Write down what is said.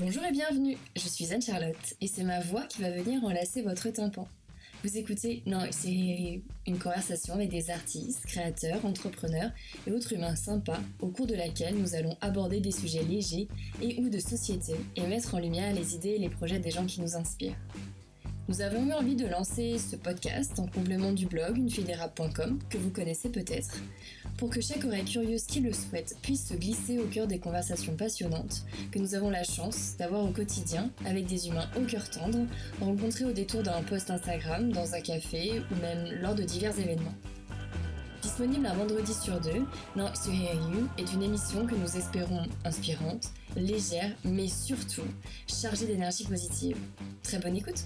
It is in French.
Bonjour et bienvenue, je suis Anne-Charlotte et c'est ma voix qui va venir enlacer votre tympan. Vous écoutez Non, c'est une conversation avec des artistes, créateurs, entrepreneurs et autres humains sympas au cours de laquelle nous allons aborder des sujets légers et ou de société et mettre en lumière les idées et les projets des gens qui nous inspirent. Nous avons eu envie de lancer ce podcast en complément du blog unefidérable.com que vous connaissez peut-être, pour que chaque oreille curieuse qui le souhaite puisse se glisser au cœur des conversations passionnantes que nous avons la chance d'avoir au quotidien avec des humains au cœur tendre, rencontrés au détour d'un post Instagram, dans un café ou même lors de divers événements. Disponible un vendredi sur deux, Non sur You est une émission que nous espérons inspirante, légère, mais surtout chargée d'énergie positive. Très bonne écoute!